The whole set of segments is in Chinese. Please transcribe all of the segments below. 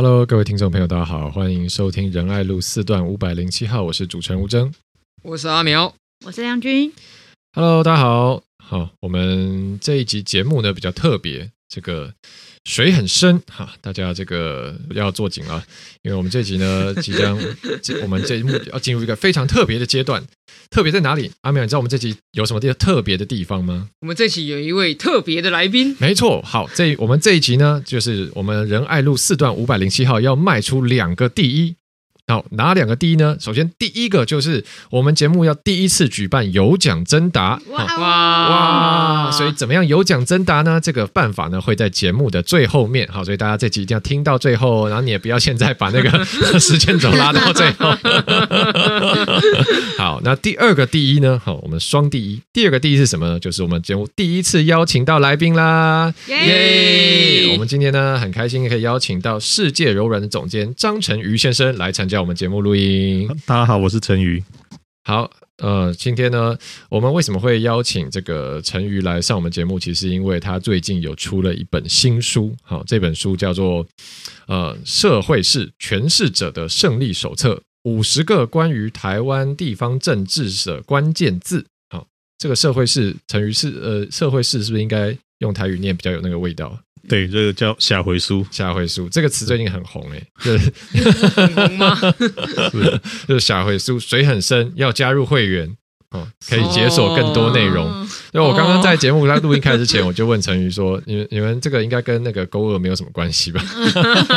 Hello，各位听众朋友，大家好，欢迎收听仁爱路四段五百零七号，我是主持人吴征，我是阿苗，我是梁军。Hello，大家好，好，我们这一集节目呢比较特别，这个。水很深哈，大家这个要坐紧啊，因为我们这集呢 即将，我们这一幕要进入一个非常特别的阶段。特别在哪里？阿淼，你知道我们这集有什么地特别的地方吗？我们这集有一位特别的来宾。没错，好，这我们这一集呢，就是我们仁爱路四段五百零七号要迈出两个第一。好，哪两个第一呢？首先，第一个就是我们节目要第一次举办有奖征答。哇哇哇！所以怎么样有奖征答呢？这个办法呢会在节目的最后面。好，所以大家这集一定要听到最后，然后你也不要现在把那个 时间轴拉到最后。好，那第二个第一呢？好，我们双第一。第二个第一是什么呢？就是我们节目第一次邀请到来宾啦！耶！我们今天呢很开心可以邀请到世界柔软的总监张成瑜先生来参加。我们节目录音，大家好，我是陈瑜。好，呃，今天呢，我们为什么会邀请这个陈瑜来上我们节目？其实因为他最近有出了一本新书，好，这本书叫做《呃社会是诠释者的胜利手册：五十个关于台湾地方政治的关键字》。好，这个社会是陈瑜是呃社会是是不是应该用台语念比较有那个味道？对，这个叫下回书，下回书这个词最近很红诶，就 是很红吗？是，就是下回书，水很深，要加入会员。哦，可以解锁更多内容。因为我刚刚在节目在录音开始之前，我就问陈瑜说：“你们你们这个应该跟那个勾二没有什么关系吧？”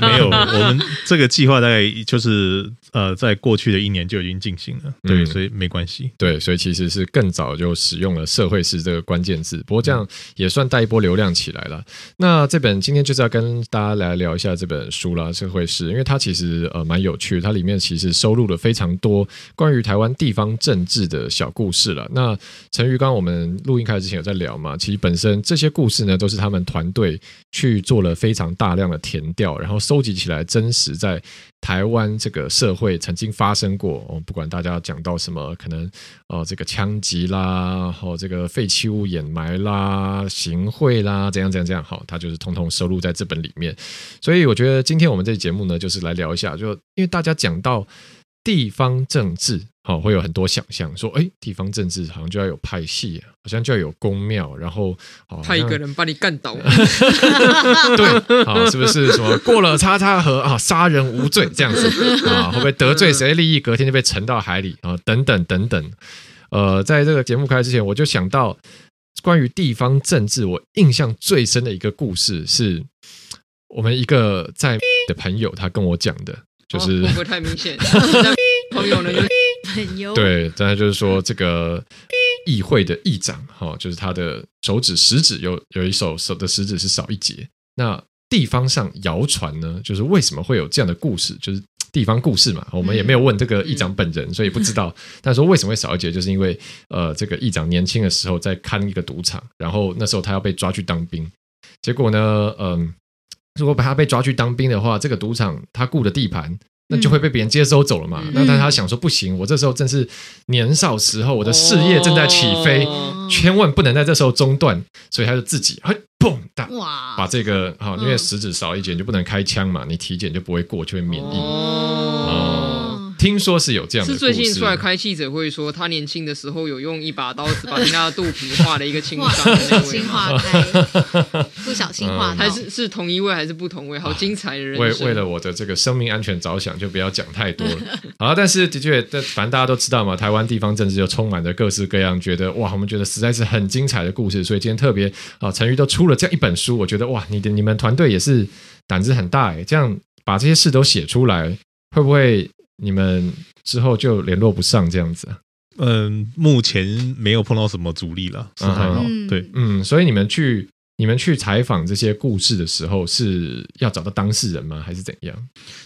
没有，我们这个计划大概就是呃，在过去的一年就已经进行了，对，所以没关系。对，所以其实是更早就使用了“社会是”这个关键字。不过这样也算带一波流量起来了。那这本今天就是要跟大家来聊一下这本书啦，《社会是》，因为它其实呃蛮有趣的，它里面其实收录了非常多关于台湾地方政治的。的小故事了。那陈瑜刚刚我们录音开始之前有在聊嘛？其实本身这些故事呢，都是他们团队去做了非常大量的填调，然后收集起来，真实在台湾这个社会曾经发生过。哦，不管大家讲到什么，可能哦这个枪击啦，然后这个废弃物掩埋啦，行贿啦，怎样怎样怎样，好，他就是通通收录在这本里面。所以我觉得今天我们这节目呢，就是来聊一下，就因为大家讲到地方政治。好，会有很多想象，说，哎，地方政治好像就要有派系，好像就要有公庙，然后派一个人把你干倒，对，好，是不是什么过了叉叉河啊，杀人无罪这样子啊？会不会得罪谁利益，隔天就被沉到海里啊？等等等等。呃，在这个节目开始之前，我就想到关于地方政治，我印象最深的一个故事，是我们一个在的朋友他跟我讲的，就是、不会太明显？朋友呢？对，当然就是说这个议会的议长哈，就是他的手指食指有有一手手的食指是少一节。那地方上谣传呢，就是为什么会有这样的故事？就是地方故事嘛，我们也没有问这个议长本人，所以不知道。但说为什么会少一节，就是因为呃，这个议长年轻的时候在看一个赌场，然后那时候他要被抓去当兵，结果呢，嗯、呃，如果把他被抓去当兵的话，这个赌场他雇的地盘。那就会被别人接收走了嘛？嗯、那但他想说不行，我这时候正是年少时候，我的事业正在起飞，哦、千万不能在这时候中断，所以他就自己嘿蹦哒，哇把这个好，因为食指少一节就不能开枪嘛，你体检就不会过，就会免疫。哦。哦听说是有这样的，是最近出来开记者会说，他年轻的时候有用一把刀子把人家的肚皮划了一个青伤，小心划开，不小心划、嗯，还是是同一位还是不同位？好精彩的人为为了我的这个生命安全着想，就不要讲太多了。好，但是的确，但反正大家都知道嘛，台湾地方政治就充满着各式各样，觉得哇，我们觉得实在是很精彩的故事。所以今天特别啊，成瑜都出了这样一本书，我觉得哇，你的你们团队也是胆子很大哎，这样把这些事都写出来，会不会？你们之后就联络不上这样子？嗯，目前没有碰到什么阻力了，是还好。嗯、对，嗯，所以你们去你们去采访这些故事的时候，是要找到当事人吗？还是怎样？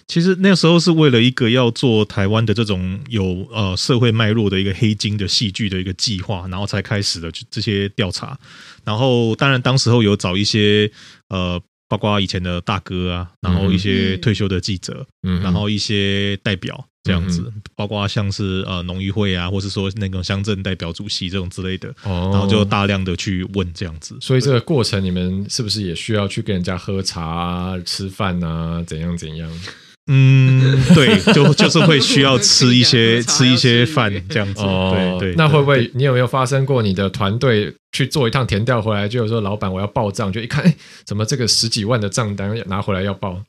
其实那时候是为了一个要做台湾的这种有呃社会脉络的一个黑金的戏剧的一个计划，然后才开始的这些调查。然后当然当时候有找一些呃。包括以前的大哥啊，然后一些退休的记者，嗯，然后一些代表这样子，嗯、包括像是呃农渔会啊，或是说那个乡镇代表主席这种之类的，哦，然后就大量的去问这样子。所以这个过程你们是不是也需要去跟人家喝茶啊、吃饭啊，怎样怎样？嗯，对，就就是会需要吃一些 吃一些饭这样子。哦，对对。那会不会你有没有发生过你的团队去做一趟填调回来，就说老板我要报账，就一看，哎，怎么这个十几万的账单拿回来要报？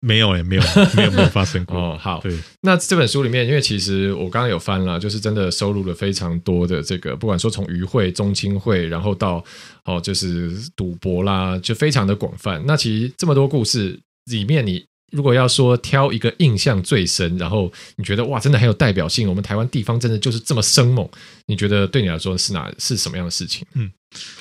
没有哎，没有，没有没有发生过。哦，好，对。那这本书里面，因为其实我刚刚有翻了，就是真的收录了非常多的这个，不管说从渔会、中青会，然后到哦，就是赌博啦，就非常的广泛。那其实这么多故事里面，你。如果要说挑一个印象最深，然后你觉得哇，真的很有代表性，我们台湾地方真的就是这么生猛，你觉得对你来说是哪是什么样的事情？嗯，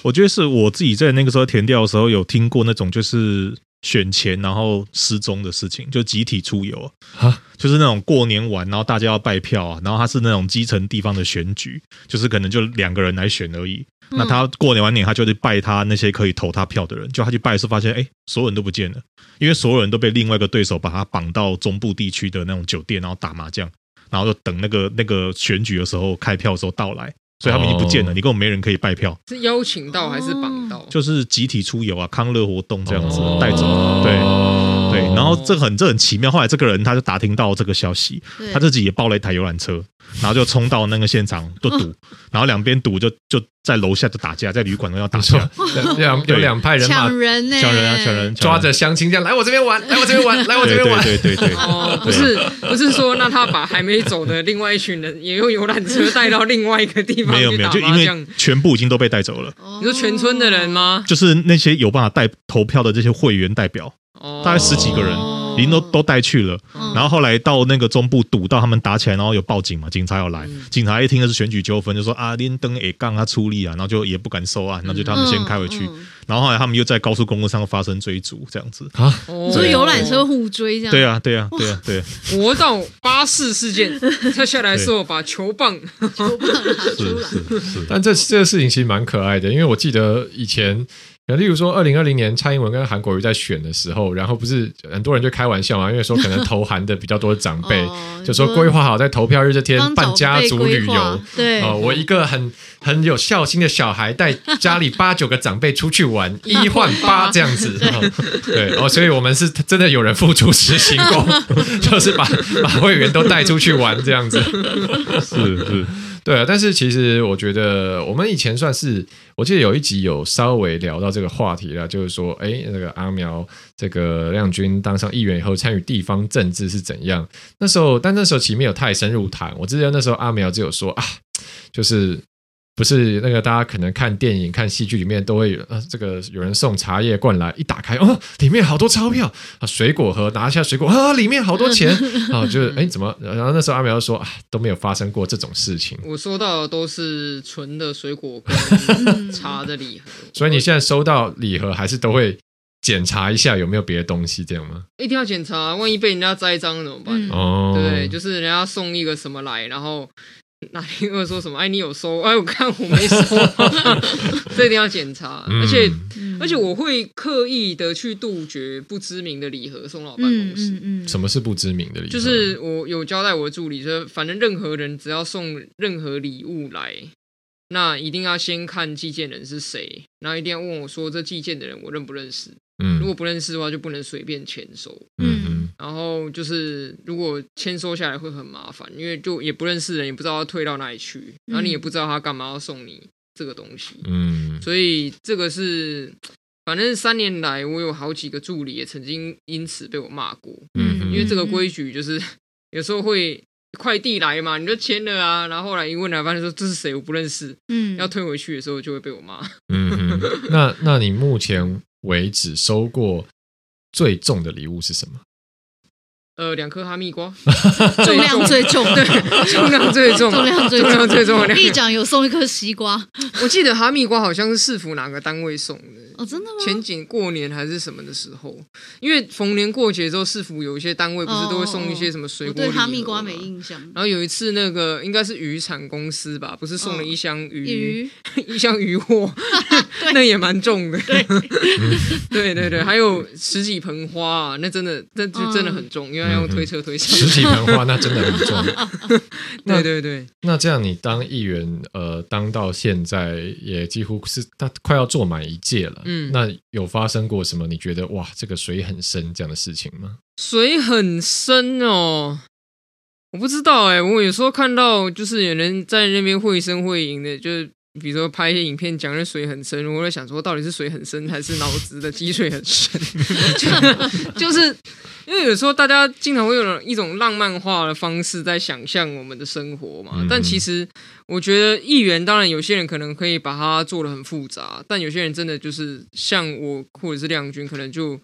我觉得是我自己在那个时候填调的时候有听过那种就是选前然后失踪的事情，就集体出游啊，哈就是那种过年玩然后大家要拜票啊，然后他是那种基层地方的选举，就是可能就两个人来选而已。那他过年完年，他就去拜他那些可以投他票的人，就他去拜的时候发现，哎，所有人都不见了，因为所有人都被另外一个对手把他绑到中部地区的那种酒店，然后打麻将，然后就等那个那个选举的时候开票的时候到来。所以他们已经不见了，你根本没人可以拜票。是邀请到还是绑到？就是集体出游啊，康乐活动这样子带走。对，然后这很这很奇妙。后来这个人他就打听到这个消息，他自己也包了一台游览车，然后就冲到那个现场就赌，然后两边赌就就在楼下就打架，在旅馆都要打架。两 有两派人马抢人呢，抢人啊，抢人，抓着相亲这样来我这边玩，来我这边玩，来我这边玩。对对对对。哦，不是不是说那他把还没走的另外一群人也用游览车带到另外一个地方。没有没有，就因为全部已经都被带走了。你说全村的人吗？就是那些有办法带投票的这些会员代表，大概十几个人。已经都都带去了，然后后来到那个中部堵到他们打起来，然后有报警嘛，警察要来，警察一听的是选举纠纷，就说啊，连登也杠他出力啊，然后就也不敢收案，那就他们先开回去，然后后来他们又在高速公路上发生追逐，这样子。啊，所以游览车互追这样，对啊，对啊，对啊，对啊，国道巴士事件，他下来时候把球棒。球棒拿出来，是是，但这这个事情其实蛮可爱的，因为我记得以前。例如说，二零二零年蔡英文跟韩国瑜在选的时候，然后不是很多人就开玩笑嘛，因为说可能投韩的比较多的长辈，哦、就说规划好在投票日这天办家族旅游。对，哦，我一个很很有孝心的小孩带家里八九个长辈出去玩，一换八这样子。对，哦，对哦，所以我们是真的有人付出实行过，就是把把会员都带出去玩这样子。是是。对啊，但是其实我觉得我们以前算是，我记得有一集有稍微聊到这个话题了，就是说，哎，那个阿苗这个亮君当上议员以后参与地方政治是怎样？那时候，但那时候其实没有太深入谈。我记得那时候阿苗只有说啊，就是。不是那个，大家可能看电影、看戏剧里面都会呃，这个有人送茶叶罐来，一打开哦，里面好多钞票啊，水果盒拿下水果啊，里面好多钱 啊，就是哎怎么？然后那时候阿苗说啊，都没有发生过这种事情。我收到的都是纯的水果跟茶的礼盒，所以你现在收到礼盒还是都会检查一下有没有别的东西，这样吗？一定要检查，万一被人家栽赃怎么办？哦，对？就是人家送一个什么来，然后。哪天会说什么？哎，你有收？哎，我看我没收，这一定要检查。嗯、而且，而且我会刻意的去杜绝不知名的礼盒送到办公室。嗯嗯嗯、什么是不知名的礼盒？就是我有交代我的助理说，反正任何人只要送任何礼物来，那一定要先看寄件人是谁，然后一定要问我说，这寄件的人我认不认识？嗯，如果不认识的话，就不能随便签收。嗯。然后就是，如果签收下来会很麻烦，因为就也不认识人，也不知道要退到哪里去，然后你也不知道他干嘛要送你这个东西。嗯，所以这个是，反正三年来我有好几个助理也曾经因此被我骂过。嗯，因为这个规矩就是 有时候会快递来嘛，你就签了啊，然后后来一问来发现说这是谁我不认识，嗯，要退回去的时候就会被我骂。嗯，那 那你目前为止收过最重的礼物是什么？呃，两颗哈密瓜，重。量最重，对，重量最重，重量最重，重量最重。议长有送一颗西瓜，我记得哈密瓜好像是市府哪个单位送的。哦，真的吗？前几过年还是什么的时候，因为逢年过节之后，市府有一些单位不是都会送一些什么水果？对哈密瓜没印象。然后有一次，那个应该是渔产公司吧，不是送了一箱鱼，鱼？一箱鱼货，那也蛮重的。对。对对，还有十几盆花，啊那真的，那就真的很重，因为。要用推车推车，十几盆花那真的很重。对对对，那这样你当议员，呃，当到现在也几乎是他快要做满一届了。嗯，那有发生过什么？你觉得哇，这个水很深这样的事情吗？水很深哦，我不知道哎。我有时候看到就是有人在那边绘声绘影的，就是。比如说拍一些影片讲的水很深，我在想说到底是水很深还是脑子的积水很深？就，就是因为有时候大家经常会有一种浪漫化的方式在想象我们的生活嘛。但其实我觉得议员当然有些人可能可以把它做的很复杂，但有些人真的就是像我或者是亮君，可能就。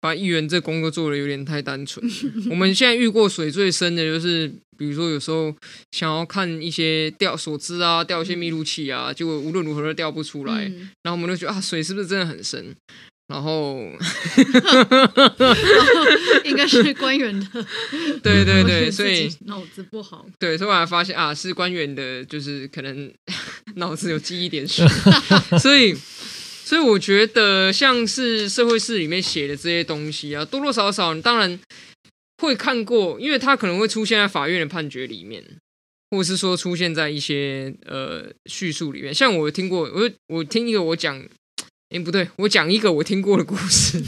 把议员这工作做的有点太单纯。我们现在遇过水最深的就是，比如说有时候想要看一些钓所知啊，钓一些密录器啊，结果无论如何都钓不出来，嗯、然后我们就觉得啊，水是不是真的很深？然后，应该是官员的，对对对，所以脑子不好。对，所以我还发现啊，是官员的，就是可能脑子有记忆点水，所以。所以我觉得，像是社会事里面写的这些东西啊，多多少少你当然会看过，因为它可能会出现在法院的判决里面，或是说出现在一些呃叙述里面。像我听过，我我听一个我讲，哎不对，我讲一个我听过的故事，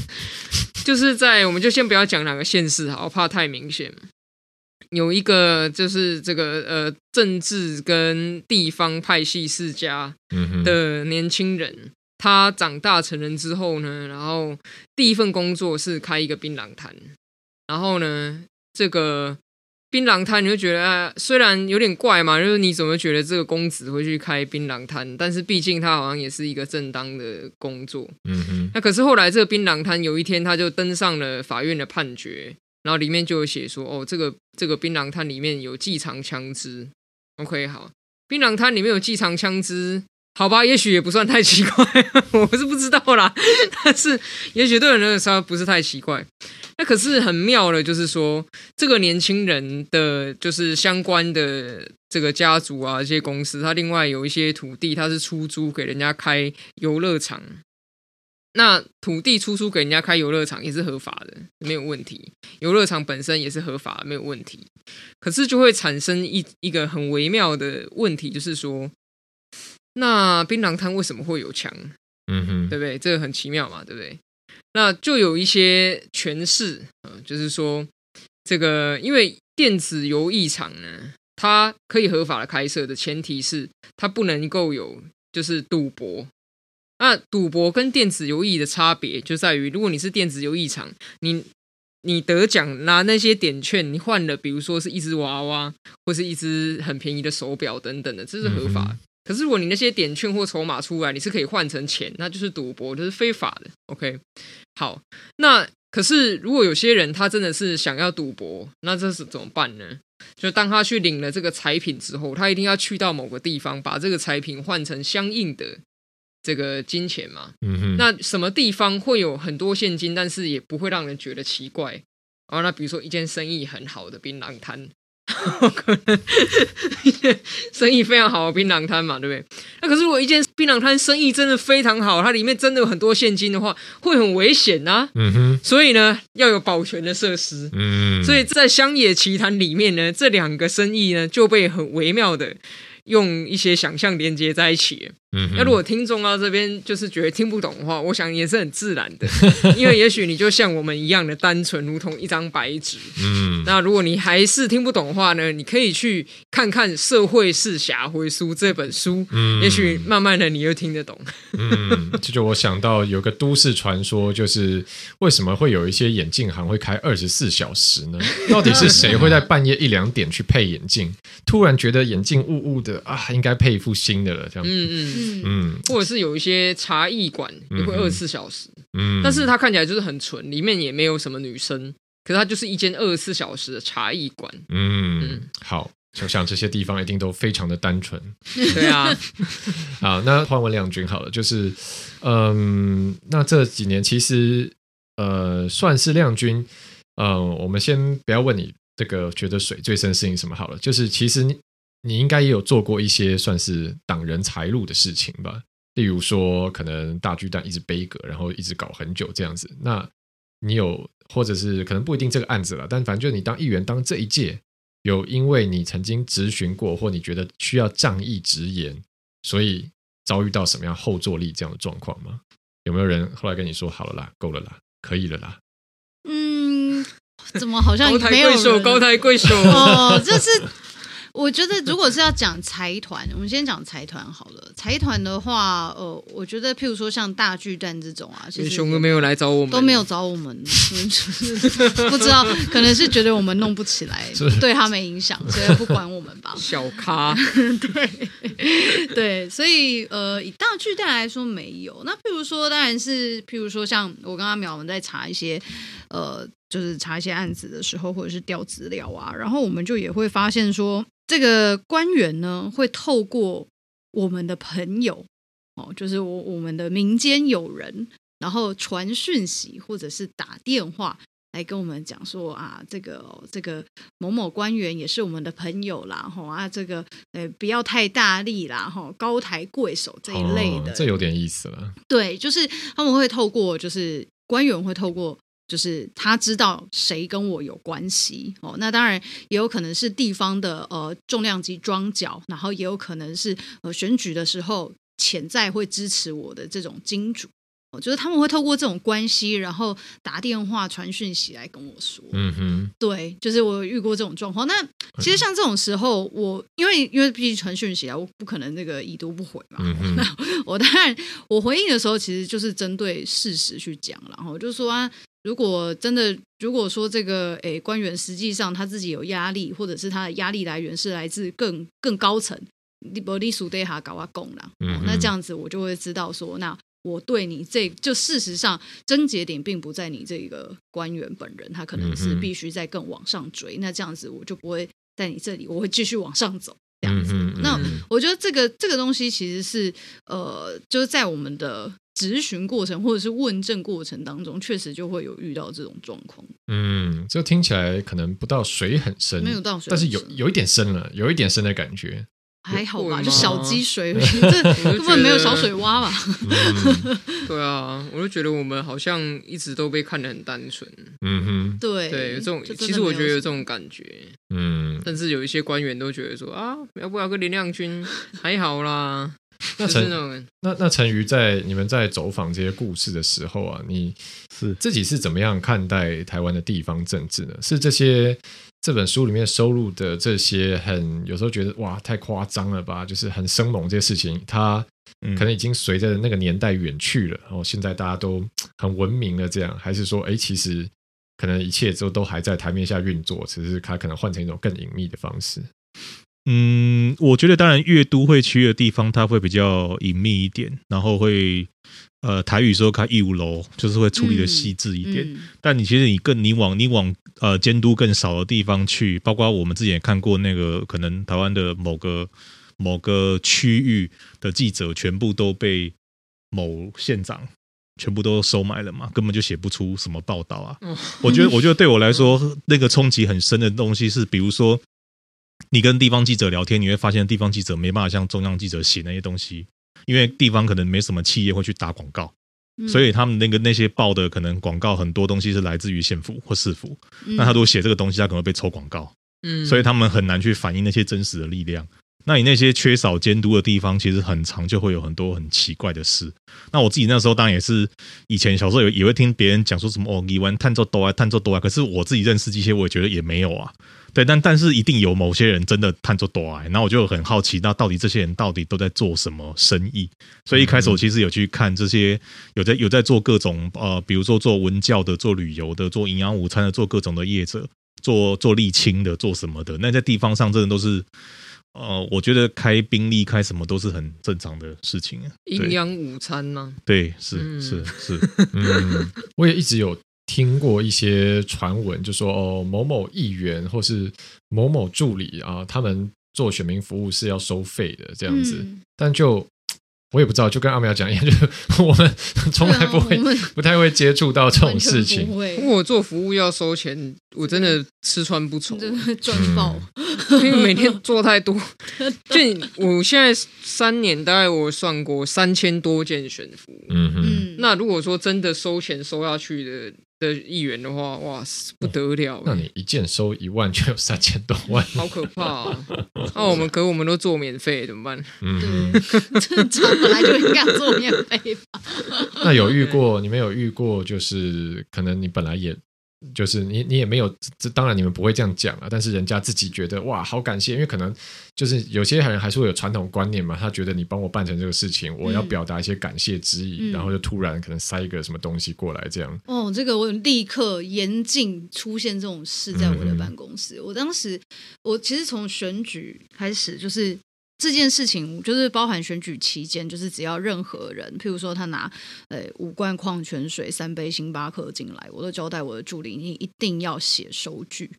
就是在我们就先不要讲哪个县市好，怕太明显。有一个就是这个呃政治跟地方派系世家的年轻人。他长大成人之后呢，然后第一份工作是开一个槟榔摊。然后呢，这个槟榔摊你就觉得，啊，虽然有点怪嘛，就是你怎么觉得这个公子会去开槟榔摊？但是毕竟他好像也是一个正当的工作。嗯嗯。那可是后来这个槟榔摊有一天他就登上了法院的判决，然后里面就有写说，哦，这个这个槟榔摊里面有寄藏枪支。OK，好，槟榔摊里面有寄藏枪支。好吧，也许也不算太奇怪，我是不知道啦。但是，也许对人来说不是太奇怪。那可是很妙的，就是说，这个年轻人的就是相关的这个家族啊，这些公司，他另外有一些土地，他是出租给人家开游乐场。那土地出租给人家开游乐场也是合法的，没有问题。游乐场本身也是合法，没有问题。可是就会产生一一个很微妙的问题，就是说。那槟榔摊为什么会有墙？嗯哼，对不对？这个很奇妙嘛，对不对？那就有一些诠释啊，就是说这个，因为电子游艺场呢，它可以合法的开设的前提是它不能够有就是赌博。那赌博跟电子游艺的差别就在于，如果你是电子游艺场，你你得奖拿那些点券，你换了，比如说是一只娃娃或是一只很便宜的手表等等的，这是合法。嗯可是，如果你那些点券或筹码出来，你是可以换成钱，那就是赌博，这、就是非法的。OK，好，那可是如果有些人他真的是想要赌博，那这是怎么办呢？就当他去领了这个彩品之后，他一定要去到某个地方，把这个彩品换成相应的这个金钱嘛。嗯哼。那什么地方会有很多现金，但是也不会让人觉得奇怪？啊，那比如说一间生意很好的槟榔摊。可能 生意非常好的槟榔摊嘛，对不对？那可是如果一间槟榔摊生意真的非常好，它里面真的有很多现金的话，会很危险呐、啊。嗯哼。所以呢，要有保全的设施。嗯。所以在乡野奇谈里面呢，这两个生意呢就被很微妙的用一些想象连接在一起。嗯，那如果听众到这边就是觉得听不懂的话，我想也是很自然的，因为也许你就像我们一样的单纯，如同一张白纸。嗯，那如果你还是听不懂的话呢，你可以去看看《社会是侠回书》这本书，嗯，也许慢慢的你就听得懂。嗯，这就我想到有个都市传说，就是为什么会有一些眼镜行会开二十四小时呢？到底是谁会在半夜一两点去配眼镜？突然觉得眼镜雾雾的啊，应该配一副新的了，这样。嗯嗯。嗯，或者是有一些茶艺馆也会二十四小时，嗯，但是它看起来就是很纯，里面也没有什么女生，可是它就是一间二十四小时的茶艺馆。嗯，嗯。好，就像这些地方一定都非常的单纯。对啊，好，那换问亮君好了，就是嗯，那这几年其实呃算是亮君，嗯、呃，我们先不要问你这个觉得水最深的事情什么好了，就是其实你你应该也有做过一些算是挡人财路的事情吧。例如说，可能大巨蛋一直背锅，然后一直搞很久这样子。那你有，或者是可能不一定这个案子了，但反正就是你当议员当这一届，有因为你曾经质询过，或你觉得需要仗义直言，所以遭遇到什么样后坐力这样的状况吗？有没有人后来跟你说好了啦，够了啦，可以了啦？嗯，怎么好像高抬贵手，高抬贵手哦，这是。我觉得，如果是要讲财团，我们先讲财团好了。财团的话，呃，我觉得，譬如说像大巨蛋这种啊，其实熊哥没有来找我们，都没有找我们，不知道，可能是觉得我们弄不起来，对他没影响，所以不管我们吧。小咖，对对，所以呃，以大巨蛋来说没有。那譬如说，当然是譬如说，像我跟阿苗我们在查一些呃。就是查一些案子的时候，或者是调资料啊，然后我们就也会发现说，这个官员呢会透过我们的朋友哦，就是我我们的民间友人，然后传讯息或者是打电话来跟我们讲说啊，这个这个某某官员也是我们的朋友啦，吼啊，这个呃不要太大力啦，吼高抬贵手这一类的，哦，这有点意思了。对，就是他们会透过，就是官员会透过。就是他知道谁跟我有关系哦，那当然也有可能是地方的呃重量级庄脚，然后也有可能是呃选举的时候潜在会支持我的这种金主，我觉得他们会透过这种关系，然后打电话传讯息来跟我说，嗯哼，对，就是我遇过这种状况。那其实像这种时候，我因为因为毕竟传讯息啊，我不可能那个已读不回嘛，嗯哼，那 我当然我回应的时候，其实就是针对事实去讲，然后就说啊。如果真的，如果说这个诶官员实际上他自己有压力，或者是他的压力来源是来自更更高层，你不隶属对他搞啊那这样子我就会知道说，那我对你这就事实上症结点并不在你这个官员本人，他可能是必须在更往上追，那这样子我就不会在你这里，我会继续往上走。这样子，那我觉得这个这个东西其实是呃，就是在我们的质询过程或者是问政过程当中，确实就会有遇到这种状况。嗯，这听起来可能不到水很深，没有到水，但是有有一点深了，有一点深的感觉。还好吧，就小积水，这根本没有小水洼吧？嗯、对啊，我就觉得我们好像一直都被看得很单纯。嗯哼，对对，这种其实我觉得有这种感觉。嗯，甚至有一些官员都觉得说啊，要不要跟林亮君还好啦。那陈那那陈瑜在你们在走访这些故事的时候啊，你是自己是怎么样看待台湾的地方政治呢？是这些？这本书里面收录的这些很有时候觉得哇太夸张了吧，就是很生猛这些事情，它可能已经随着那个年代远去了，然后现在大家都很文明了，这样还是说，哎，其实可能一切都都还在台面下运作，只是它可能换成一种更隐秘的方式。嗯，我觉得当然越都会区的地方，它会比较隐秘一点，然后会。呃，台语说开义务楼，就是会处理的细致一点。嗯嗯、但你其实你更你往你往呃监督更少的地方去，包括我们之前也看过那个，可能台湾的某个某个区域的记者，全部都被某县长全部都收买了嘛，根本就写不出什么报道啊。嗯、我觉得，我觉得对我来说，那个冲击很深的东西是，比如说你跟地方记者聊天，你会发现地方记者没办法像中央记者写那些东西。因为地方可能没什么企业会去打广告，所以他们那个那些报的可能广告很多东西是来自于县府或市府，那他如果写这个东西，他可能会被抽广告，所以他们很难去反映那些真实的力量。那你那些缺少监督的地方，其实很常就会有很多很奇怪的事。那我自己那时候当然也是以前小时候也也会听别人讲说什么哦，你玩探做多啊，探做多啊，可是我自己认识这些，我也觉得也没有啊。对，但但是一定有某些人真的探做多哎，然后我就很好奇，那到底这些人到底都在做什么生意？所以一开始我其实有去看这些有在有在做各种呃，比如说做文教的、做旅游的、做营养午餐的、做各种的业者、做做沥青的、做什么的，那在地方上真的都是呃，我觉得开宾利开什么都是很正常的事情。营养午餐呢？对，是是是，嗯，我也一直有。听过一些传闻，就说哦某某议员或是某某助理啊，他们做选民服务是要收费的这样子，嗯、但就。我也不知道，就跟阿苗讲一样，就是我们从来不会、啊、不太会接触到这种事情。如果做服务要收钱，我真的吃穿不愁，真的赚爆。因为每天做太多，就我现在三年，大概我算过三千多件选服。嗯哼。那如果说真的收钱收下去的。的议员的话，哇塞，不得了！那你一件收一万，就有三千多万，好可怕啊！那我们 可我们都做免费，怎么办？嗯，正常本来就应该做免费吧。那有遇过？你们有遇过？就是可能你本来也。就是你，你也没有，这当然你们不会这样讲啊。但是人家自己觉得哇，好感谢，因为可能就是有些人还是会有传统观念嘛。他觉得你帮我办成这个事情，我要表达一些感谢之意，嗯、然后就突然可能塞一个什么东西过来，这样。哦，这个我立刻严禁出现这种事在我的办公室。嗯、我当时，我其实从选举开始就是。这件事情就是包含选举期间，就是只要任何人，譬如说他拿呃五罐矿泉水、三杯星巴克进来，我都交代我的助理，你一定要写收据。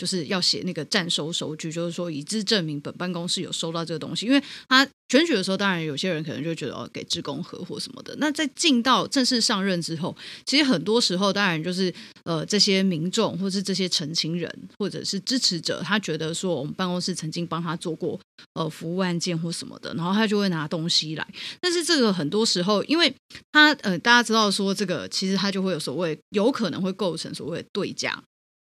就是要写那个暂收收据，就是说以资证明本办公室有收到这个东西。因为他选举的时候，当然有些人可能就觉得哦，给职工合或什么的。那在进到正式上任之后，其实很多时候，当然就是呃这些民众或是这些陈情人或者是支持者，他觉得说我们办公室曾经帮他做过呃服务案件或什么的，然后他就会拿东西来。但是这个很多时候，因为他呃大家知道说这个其实他就会有所谓有可能会构成所谓的对价。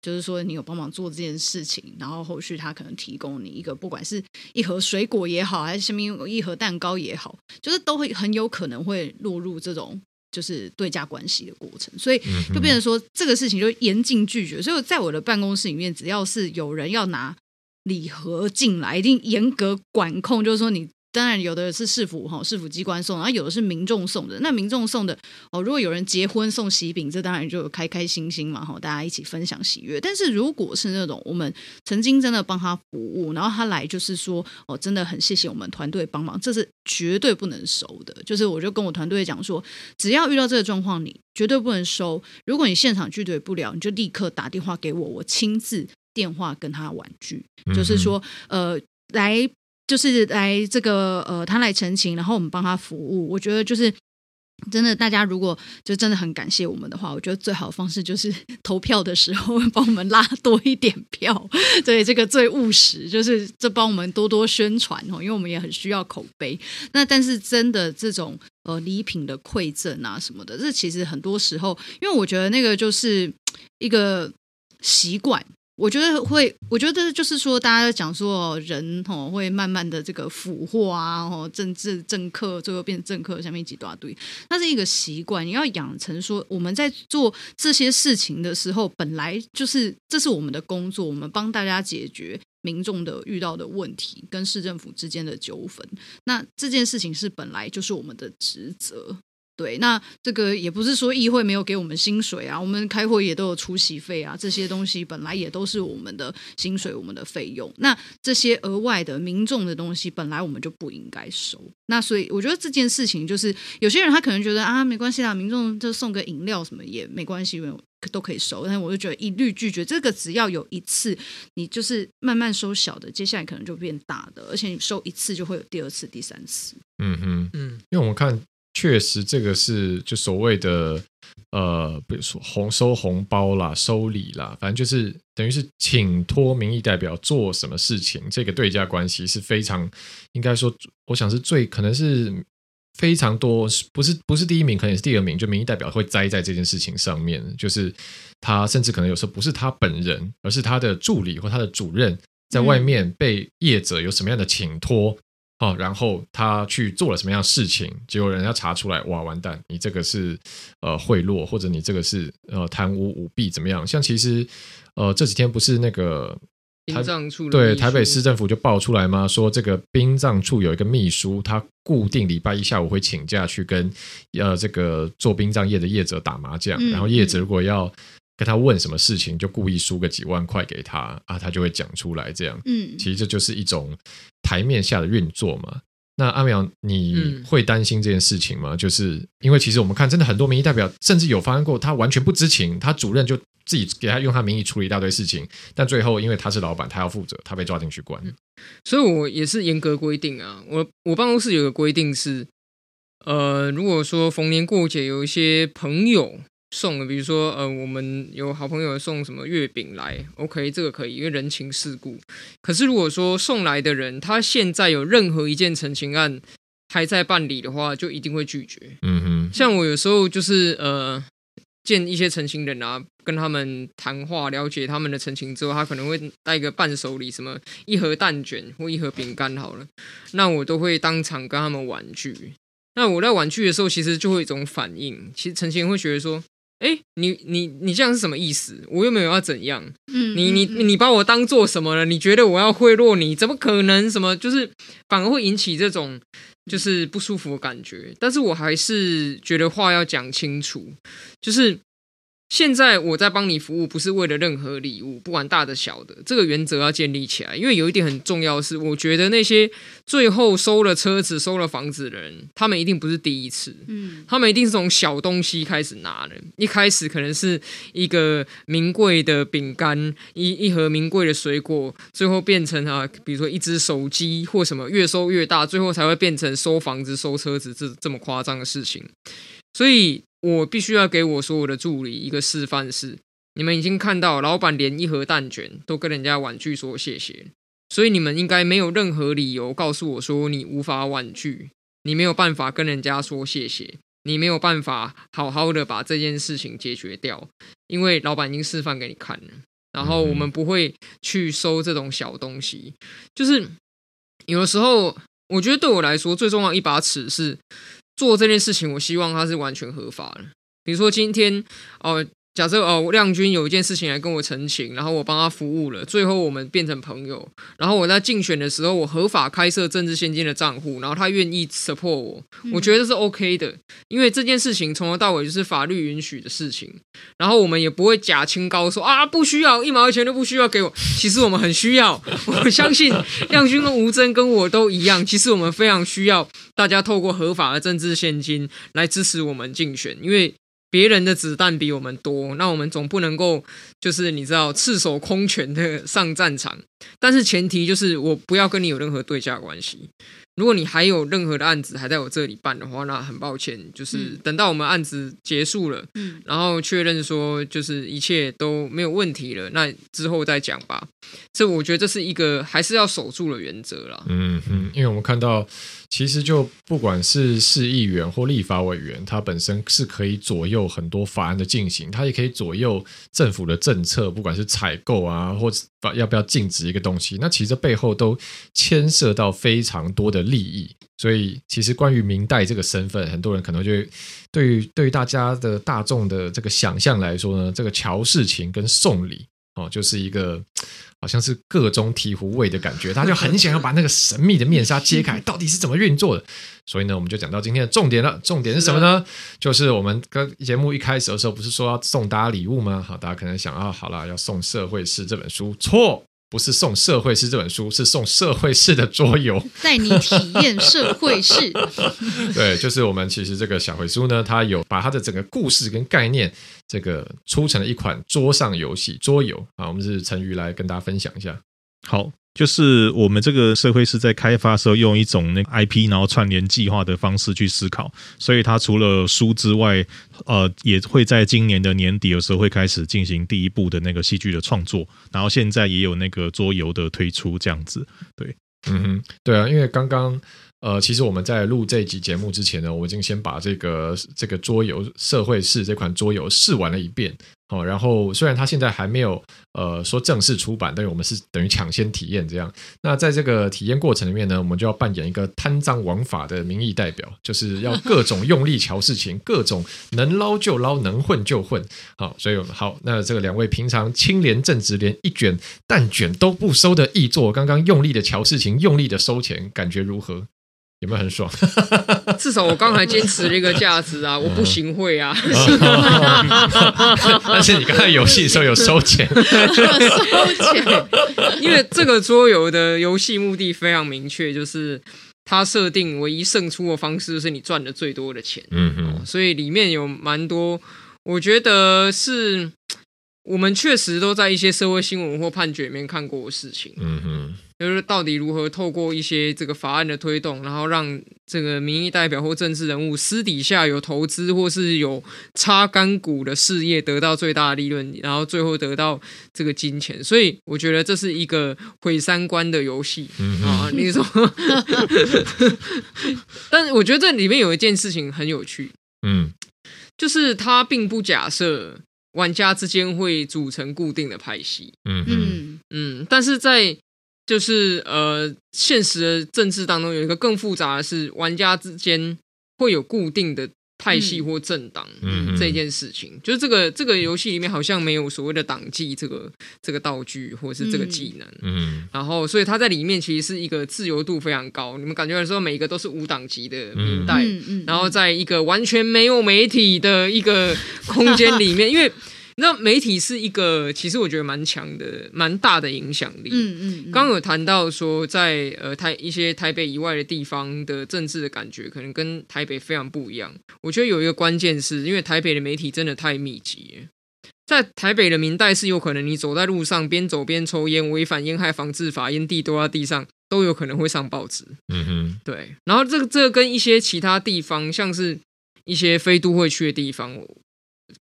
就是说，你有帮忙做这件事情，然后后续他可能提供你一个，不管是一盒水果也好，还是什么一盒蛋糕也好，就是都会很有可能会落入这种就是对价关系的过程，所以就变成说这个事情就严禁拒绝。所以在我的办公室里面，只要是有人要拿礼盒进来，一定严格管控，就是说你。当然，有的是市府哈，市府机关送，然后有的是民众送的。那民众送的哦，如果有人结婚送喜饼，这当然就开开心心嘛，哈，大家一起分享喜悦。但是如果是那种我们曾经真的帮他服务，然后他来就是说哦，真的很谢谢我们团队帮忙，这是绝对不能收的。就是我就跟我团队讲说，只要遇到这个状况，你绝对不能收。如果你现场拒绝不了，你就立刻打电话给我，我亲自电话跟他婉拒，就是说呃来。就是来这个呃，他来澄清，然后我们帮他服务。我觉得就是真的，大家如果就真的很感谢我们的话，我觉得最好的方式就是 投票的时候帮我们拉多一点票，对，这个最务实，就是这帮我们多多宣传哦，因为我们也很需要口碑。那但是真的这种呃礼品的馈赠啊什么的，这其实很多时候，因为我觉得那个就是一个习惯。我觉得会，我觉得就是说，大家讲说人吼会慢慢的这个腐化啊，吼政治政客最后变成政客下面几大堆，那是一个习惯。你要养成说，我们在做这些事情的时候，本来就是这是我们的工作，我们帮大家解决民众的遇到的问题跟市政府之间的纠纷。那这件事情是本来就是我们的职责。对，那这个也不是说议会没有给我们薪水啊，我们开会也都有出席费啊，这些东西本来也都是我们的薪水，我们的费用。那这些额外的民众的东西，本来我们就不应该收。那所以我觉得这件事情就是，有些人他可能觉得啊，没关系啦，民众就送个饮料什么也没关系，因为都可以收。但是我就觉得一律拒绝，这个只要有一次，你就是慢慢收小的，接下来可能就变大的，而且你收一次就会有第二次、第三次。嗯哼，嗯，因为我们看。确实，这个是就所谓的呃，比如说红收红包啦、收礼啦，反正就是等于是请托民意代表做什么事情，这个对价关系是非常应该说，我想是最可能是非常多，不是不是第一名，可能也是第二名，就民意代表会栽在这件事情上面，就是他甚至可能有时候不是他本人，而是他的助理或他的主任在外面被业者有什么样的请托。哦，然后他去做了什么样的事情？结果人家查出来，哇，完蛋！你这个是呃贿赂，或者你这个是呃贪污舞弊，怎么样？像其实呃这几天不是那个台葬处对台北市政府就爆出来吗？说这个殡葬处有一个秘书，他固定礼拜一下午会请假去跟呃这个做殡葬业的业者打麻将，嗯、然后业者如果要。跟他问什么事情，就故意输个几万块给他啊，他就会讲出来这样。嗯，其实这就是一种台面下的运作嘛。那阿苗，你会担心这件事情吗？嗯、就是因为其实我们看，真的很多民意代表，甚至有发生过他完全不知情，他主任就自己给他用他名义处理一大堆事情，但最后因为他是老板，他要负责，他被抓进去关。所以我也是严格规定啊，我我办公室有个规定是，呃，如果说逢年过节有一些朋友。送的，比如说，呃，我们有好朋友送什么月饼来，OK，这个可以，因为人情世故。可是如果说送来的人他现在有任何一件陈情案还在办理的话，就一定会拒绝。嗯哼，像我有时候就是呃见一些陈情人啊，跟他们谈话，了解他们的陈情之后，他可能会带个伴手礼，什么一盒蛋卷或一盒饼干好了，那我都会当场跟他们婉拒。那我在婉拒的时候，其实就会有一种反应，其实陈情人会觉得说。哎，你你你这样是什么意思？我又没有要怎样？嗯，你你你把我当做什么了？你觉得我要贿赂你？怎么可能？什么就是反而会引起这种就是不舒服的感觉。但是我还是觉得话要讲清楚，就是。现在我在帮你服务，不是为了任何礼物，不管大的小的，这个原则要建立起来。因为有一点很重要的是，我觉得那些最后收了车子、收了房子的人，他们一定不是第一次，嗯，他们一定是从小东西开始拿的。一开始可能是一个名贵的饼干，一一盒名贵的水果，最后变成啊，比如说一只手机或什么，越收越大，最后才会变成收房子、收车子这这么夸张的事情。所以。我必须要给我所有的助理一个示范是，你们已经看到老板连一盒蛋卷都跟人家婉拒说谢谢，所以你们应该没有任何理由告诉我说你无法婉拒，你没有办法跟人家说谢谢，你没有办法好好的把这件事情解决掉，因为老板已经示范给你看了。然后我们不会去收这种小东西，就是有的时候我觉得对我来说最重要一把尺是。做这件事情，我希望它是完全合法的。比如说今天，哦、假设哦，亮君有一件事情来跟我澄清，然后我帮他服务了，最后我们变成朋友。然后我在竞选的时候，我合法开设政治献金的账户，然后他愿意 support 我，我觉得是 OK 的，因为这件事情从头到尾就是法律允许的事情。然后我们也不会假清高说啊，不需要一毛钱都不需要给我。其实我们很需要，我相信亮君跟吴峥跟我都一样。其实我们非常需要大家透过合法的政治献金来支持我们竞选，因为。别人的子弹比我们多，那我们总不能够就是你知道赤手空拳的上战场。但是前提就是我不要跟你有任何对价关系。如果你还有任何的案子还在我这里办的话，那很抱歉，就是等到我们案子结束了，嗯，然后确认说就是一切都没有问题了，那之后再讲吧。这我觉得这是一个还是要守住的原则啦。嗯嗯，因为我们看到。其实就不管是市议员或立法委员，他本身是可以左右很多法案的进行，他也可以左右政府的政策，不管是采购啊，或者要不要禁止一个东西，那其实这背后都牵涉到非常多的利益。所以，其实关于明代这个身份，很多人可能就对于对于大家的大众的这个想象来说呢，这个乔世情跟送礼哦，就是一个。好像是个中醍醐味的感觉，他就很想要把那个神秘的面纱揭开，到底是怎么运作的。所以呢，我们就讲到今天的重点了。重点是什么呢？就是我们跟节目一开始的时候，不是说要送大家礼物吗？好，大家可能想啊，好了，要送《社会士》这本书，错。不是送《社会式》这本书，是送《社会式》的桌游，带你体验社会式。对，就是我们其实这个小回书呢，它有把它的整个故事跟概念，这个出成了一款桌上游戏桌游啊。我们是陈瑜来跟大家分享一下。好。就是我们这个社会是在开发时候用一种那 IP，然后串联计划的方式去思考，所以它除了书之外，呃，也会在今年的年底的时候会开始进行第一部的那个戏剧的创作，然后现在也有那个桌游的推出，这样子。对，嗯哼，对啊，因为刚刚呃，其实我们在录这集节目之前呢，我已经先把这个这个桌游社会式这款桌游试玩了一遍。哦，然后虽然它现在还没有呃说正式出版，但是我们是等于抢先体验这样。那在这个体验过程里面呢，我们就要扮演一个贪赃枉法的民意代表，就是要 各种用力瞧事情，各种能捞就捞，能混就混。好，所以好，那这个两位平常清廉正直，连一卷蛋卷都不收的议座，刚刚用力的瞧事情，用力的收钱，感觉如何？有没有很爽？至少我刚才坚持了一个价值啊，我不行贿啊。但是你刚才游戏的时候有收钱，收钱，因为这个桌游的游戏目的非常明确，就是它设定唯一胜出的方式就是你赚的最多的钱。嗯哼、哦，所以里面有蛮多，我觉得是我们确实都在一些社会新闻或判决里面看过的事情。嗯哼。就是到底如何透过一些这个法案的推动，然后让这个民意代表或政治人物私底下有投资或是有插干股的事业得到最大的利润，然后最后得到这个金钱。所以我觉得这是一个毁三观的游戏啊！你说，但是我觉得这里面有一件事情很有趣，嗯，就是它并不假设玩家之间会组成固定的派系，嗯嗯嗯，但是在就是呃，现实的政治当中有一个更复杂的是，玩家之间会有固定的派系或政党，嗯，这件事情，嗯、就是这个这个游戏里面好像没有所谓的党纪这个这个道具或是这个技能，嗯，然后所以它在里面其实是一个自由度非常高，你们感觉来说每一个都是无党籍的民代，嗯嗯，然后在一个完全没有媒体的一个空间里面，因为。那媒体是一个，其实我觉得蛮强的、蛮大的影响力。嗯嗯，刚刚有谈到说在，在呃台一些台北以外的地方的政治的感觉，可能跟台北非常不一样。我觉得有一个关键是，因为台北的媒体真的太密集。在台北的明代是有可能，你走在路上边走边抽烟，违反烟害防治法，烟蒂丢在地上，都有可能会上报纸。嗯哼，对。然后这个这个跟一些其他地方，像是一些非都会区的地方。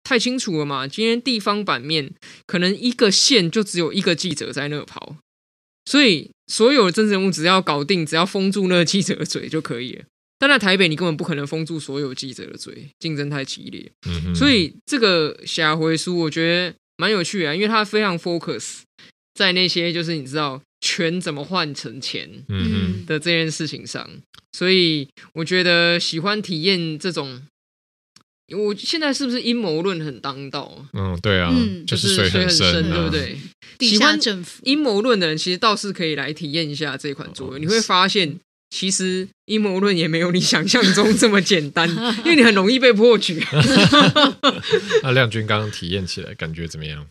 太清楚了嘛？今天地方版面可能一个县就只有一个记者在那跑，所以所有的政治人物只要搞定，只要封住那个记者的嘴就可以了。但在台北，你根本不可能封住所有记者的嘴，竞争太激烈。嗯、所以这个《侠回书》我觉得蛮有趣啊，因为它非常 focus 在那些就是你知道权怎么换成钱的这件事情上。所以我觉得喜欢体验这种。我现在是不是阴谋论很当道？嗯，对啊，嗯、就是水很深，对不对？地下政府喜欢阴谋论的人，其实倒是可以来体验一下这款桌游。你会发现，其实阴谋论也没有你想象中这么简单，因为你很容易被破局。那亮君刚刚体验起来感觉怎么样？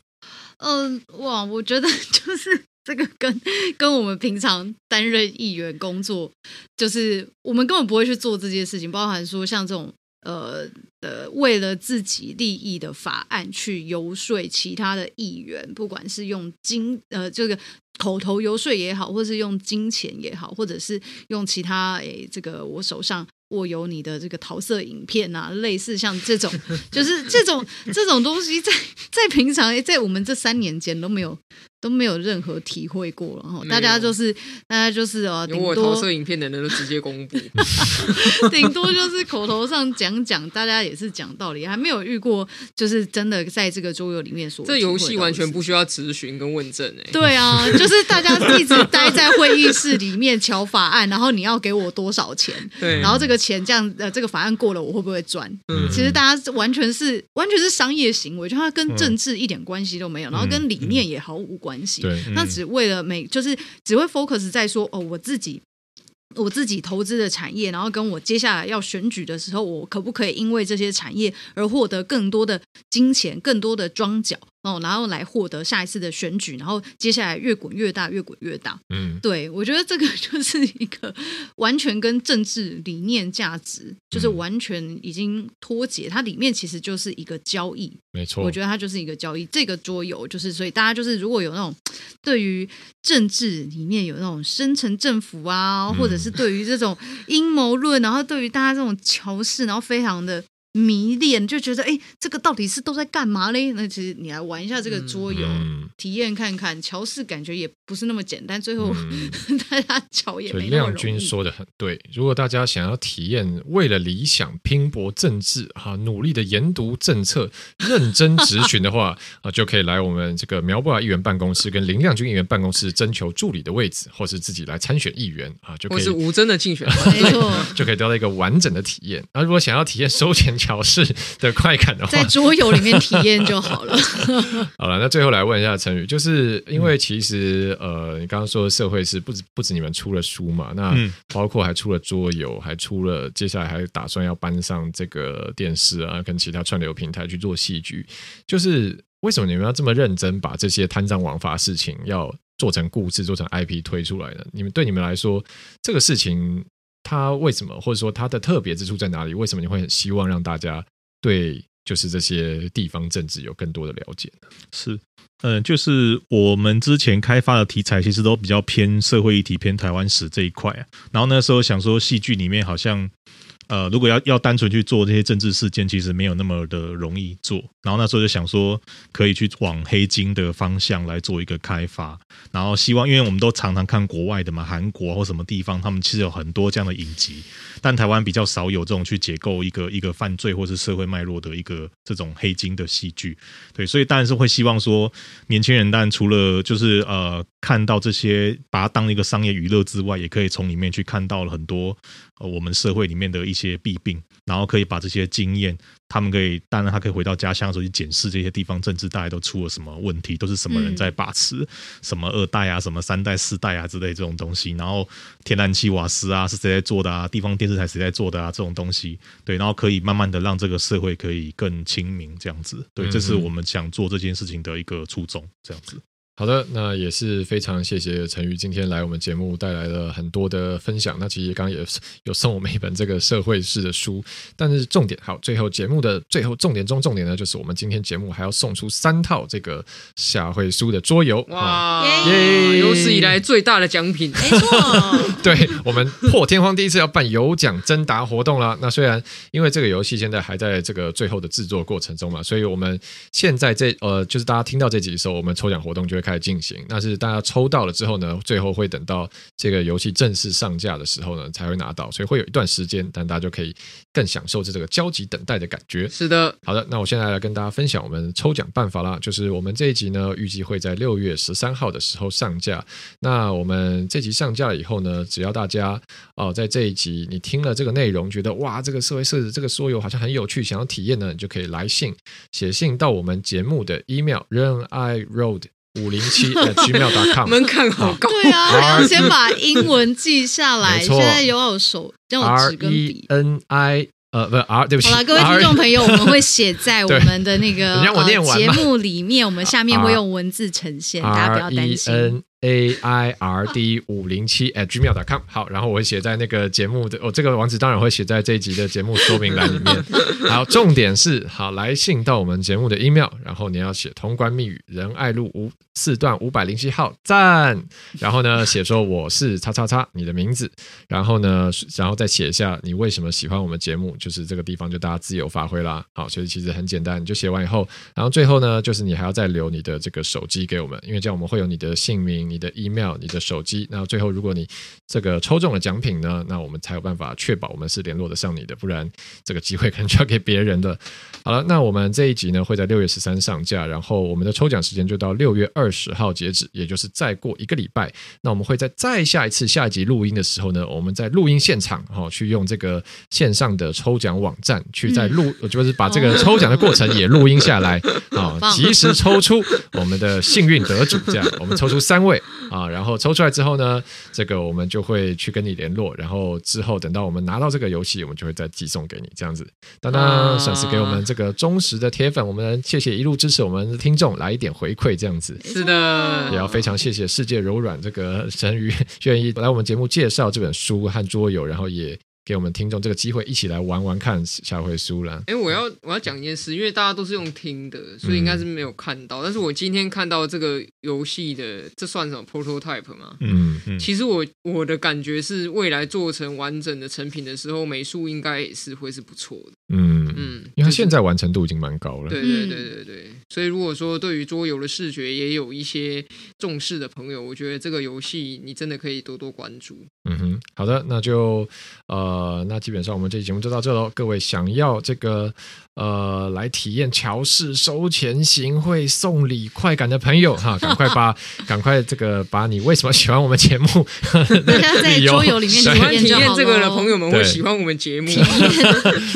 嗯、呃，哇，我觉得就是这个跟跟我们平常担任议员工作，就是我们根本不会去做这件事情，包含说像这种。呃的，为了自己利益的法案去游说其他的议员，不管是用金呃这个口头游说也好，或是用金钱也好，或者是用其他诶这个我手上握有你的这个桃色影片啊，类似像这种，就是这种这种东西，在 在平常在我们这三年间都没有。都没有任何体会过了哈，大家就是大家就是哦，有我投射影片的人都直接公布，顶多就是口头上讲讲，大家也是讲道理，还没有遇过就是真的在这个桌游里面说，这游戏完全不需要咨询跟问证哎，对啊，就是大家一直待在会议室里面瞧法案，然后你要给我多少钱，对，然后这个钱这样呃这个法案过了我会不会赚？嗯，其实大家完全是完全是商业行为，就它跟政治一点关系都没有，然后跟理念也毫无关系。关系，对，那只为了每就是只会 focus 在说哦，我自己我自己投资的产业，然后跟我接下来要选举的时候，我可不可以因为这些产业而获得更多的金钱、更多的庄脚？哦，然后来获得下一次的选举，然后接下来越滚越大，越滚越大。嗯，对，我觉得这个就是一个完全跟政治理念、价值就是完全已经脱节。它里面其实就是一个交易，没错。我觉得它就是一个交易。这个桌游就是，所以大家就是如果有那种对于政治里面有那种深层政府啊，或者是对于这种阴谋论，然后对于大家这种桥式，然后非常的。迷恋就觉得，哎，这个到底是都在干嘛嘞？那其实你来玩一下这个桌游，嗯、体验看看。乔氏感觉也不是那么简单，最后、嗯、大家乔也没那么容易。亮君说的很对，如果大家想要体验为了理想拼搏政治哈，努力的研读政策、认真执询的话 啊，就可以来我们这个苗博雅议员办公室跟林亮君议员办公室征求助理的位置，或是自己来参选议员啊，就可以。是无真的竞选，没错，就可以得到一个完整的体验。那如果想要体验收钱。调试的快感的话，在桌游里面体验就好了。好了，那最后来问一下陈宇，就是因为其实呃，你刚刚说的社会是不止不止你们出了书嘛，那包括还出了桌游，还出了接下来还打算要搬上这个电视啊，跟其他串流平台去做戏剧。就是为什么你们要这么认真把这些贪赃枉法事情要做成故事、做成 IP 推出来呢？你们对你们来说，这个事情它为什么，或者说它的特别之处在哪里？为什么你会很希望让大家对就是这些地方政治有更多的了解呢？是，嗯，就是我们之前开发的题材其实都比较偏社会议题、偏台湾史这一块啊。然后那时候想说，戏剧里面好像。呃，如果要要单纯去做这些政治事件，其实没有那么的容易做。然后那时候就想说，可以去往黑金的方向来做一个开发。然后希望，因为我们都常常看国外的嘛，韩国或什么地方，他们其实有很多这样的影集，但台湾比较少有这种去解构一个一个犯罪或是社会脉络的一个这种黑金的戏剧。对，所以当然是会希望说，年轻人当然除了就是呃看到这些，把它当一个商业娱乐之外，也可以从里面去看到了很多。呃，我们社会里面的一些弊病，然后可以把这些经验，他们可以，当然他可以回到家乡的时候去检视这些地方政治大概都出了什么问题，都是什么人在把持，嗯、什么二代啊，什么三代、四代啊之类这种东西，然后天然气瓦斯啊是谁在做的啊，地方电视台谁在做的啊这种东西，对，然后可以慢慢的让这个社会可以更清明这样子，对，这是我们想做这件事情的一个初衷，这样子。好的，那也是非常谢谢陈宇今天来我们节目带来了很多的分享。那其实刚刚也有送我们一本这个社会式的书，但是重点好，最后节目的最后重点中重点呢，就是我们今天节目还要送出三套这个社会书的桌游。哇，耶！有史以来最大的奖品，没错。对，我们破天荒第一次要办有奖征答活动啦。那虽然因为这个游戏现在还在这个最后的制作过程中嘛，所以我们现在这呃，就是大家听到这集的时候，我们抽奖活动就会。开始进行，那是大家抽到了之后呢，最后会等到这个游戏正式上架的时候呢，才会拿到，所以会有一段时间，但大家就可以更享受这这个焦急等待的感觉。是的，好的，那我现在来跟大家分享我们抽奖办法啦，就是我们这一集呢，预计会在六月十三号的时候上架。那我们这集上架了以后呢，只要大家哦、呃，在这一集你听了这个内容，觉得哇，这个社会设置这个桌游好像很有趣，想要体验呢，你就可以来信写信到我们节目的 email rniroad 五零七 gmail.com 门槛好高，对啊，还要先把英文记下来。现在有我手，让我纸跟笔。R E N I 呃，不，R 对不起。好了，各位听众朋友，我们会写在我们的那个节目里面，我们下面会用文字呈现，大家不要担心。A i r d 五零七 at gmail.com 好，然后我会写在那个节目的，哦，这个网址当然会写在这一集的节目说明栏里面。好，重点是好来信到我们节目的 email，然后你要写通关密语仁爱路五四段五百零七号赞，然后呢写说我是叉叉叉你的名字，然后呢然后再写一下你为什么喜欢我们节目，就是这个地方就大家自由发挥啦。好，所以其实很简单，你就写完以后，然后最后呢就是你还要再留你的这个手机给我们，因为这样我们会有你的姓名。你的 email、你的手机，那最后如果你这个抽中了奖品呢，那我们才有办法确保我们是联络得上你的，不然这个机会可能就要给别人的。好了，那我们这一集呢会在六月十三上架，然后我们的抽奖时间就到六月二十号截止，也就是再过一个礼拜。那我们会在再下一次下一集录音的时候呢，我们在录音现场哈、哦，去用这个线上的抽奖网站去在录，嗯、就是把这个抽奖的过程也录音下来 啊，及、哦、时抽出我们的幸运得主，这样我们抽出三位。啊，然后抽出来之后呢，这个我们就会去跟你联络，然后之后等到我们拿到这个游戏，我们就会再寄送给你，这样子。当当，算是给我们这个忠实的铁粉，我们谢谢一路支持我们的听众，来一点回馈，这样子。是的，也要非常谢谢世界柔软这个 神鱼愿意来我们节目介绍这本书和桌游，然后也。给我们听众这个机会，一起来玩玩看下回书了。哎，我要我要讲一件事，因为大家都是用听的，所以应该是没有看到。嗯、但是我今天看到这个游戏的，这算什么 prototype 吗？嗯嗯。其实我我的感觉是，未来做成完整的成品的时候，美术应该也是会是不错的。嗯嗯，因为它现在完成度已经蛮高了。对对对对对。所以如果说对于桌游的视觉也有一些重视的朋友，我觉得这个游戏你真的可以多多关注。嗯哼，好的，那就呃，那基本上我们这期节目就到这喽。各位想要这个呃来体验乔氏收钱行贿送礼快感的朋友哈，赶快把 赶快这个把你为什么喜欢我们节目？大家在桌游里面 喜欢体验这个的朋友们会喜欢我们节目，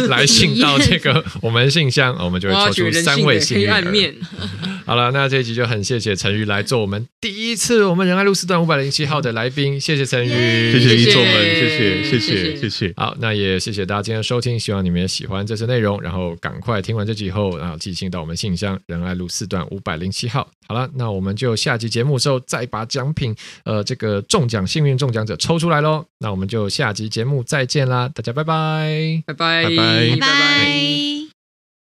来信到这个 我们信箱，我们就会抽出三位幸运儿。好了，那这一集就很谢谢陈瑜来做我们第一次我们仁爱路四段五百零七号的来宾，谢谢陈瑜，谢谢一众们，谢谢谢谢谢谢。好，那也谢谢大家今天的收听，希望你们也喜欢这次内容，然后赶快听完这集后，然后寄信到我们信箱仁爱路四段五百零七号。好了，那我们就下集节目的时候再把奖品，呃，这个中奖幸运中奖者抽出来喽。那我们就下集节目再见啦，大家拜拜，拜拜，拜拜，拜拜。